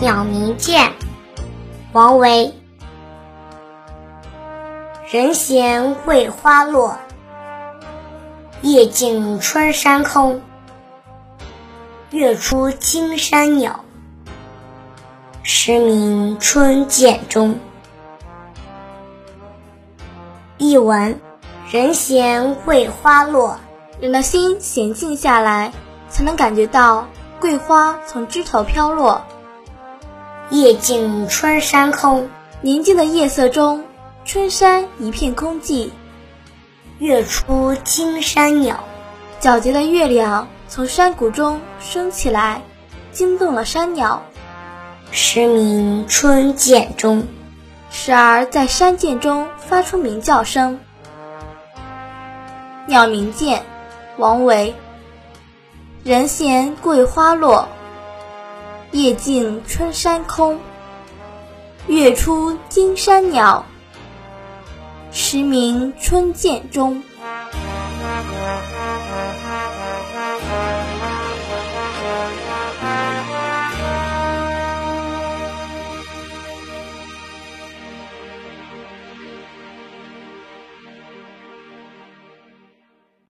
鸟鸣涧，王维。人闲桂花落，夜静春山空。月出惊山鸟，时鸣春涧中。译文：人闲桂花落，人的心闲静下来，才能感觉到桂花从枝头飘落。夜静春山空，宁静的夜色中，春山一片空寂。月出惊山鸟，皎洁的月亮从山谷中升起来，惊动了山鸟。时鸣春涧中，时而在山涧中发出鸣叫声。鸟鸣涧，王维。人闲桂花落。夜静春山空，月出惊山鸟，时鸣春涧中。